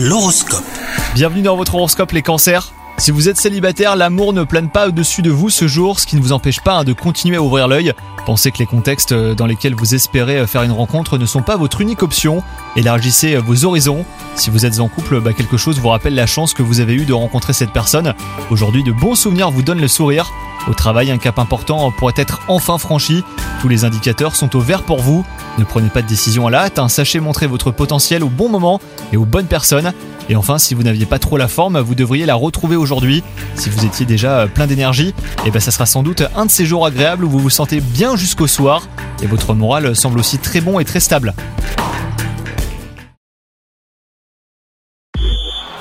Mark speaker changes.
Speaker 1: L'horoscope.
Speaker 2: Bienvenue dans votre horoscope les cancers. Si vous êtes célibataire, l'amour ne plane pas au-dessus de vous ce jour, ce qui ne vous empêche pas hein, de continuer à ouvrir l'œil. Pensez que les contextes euh, dans lesquels vous espérez euh, faire une rencontre ne sont pas votre unique option. Élargissez euh, vos horizons. Si vous êtes en couple, bah, quelque chose vous rappelle la chance que vous avez eue de rencontrer cette personne. Aujourd'hui, de bons souvenirs vous donnent le sourire. Au travail, un cap important pourrait être enfin franchi. Tous les indicateurs sont au vert pour vous. Ne prenez pas de décision à la hâte, hein. sachez montrer votre potentiel au bon moment et aux bonnes personnes. Et enfin, si vous n'aviez pas trop la forme, vous devriez la retrouver aujourd'hui. Si vous étiez déjà plein d'énergie, et ben ça sera sans doute un de ces jours agréables où vous vous sentez bien jusqu'au soir. Et votre moral semble aussi très bon et très stable.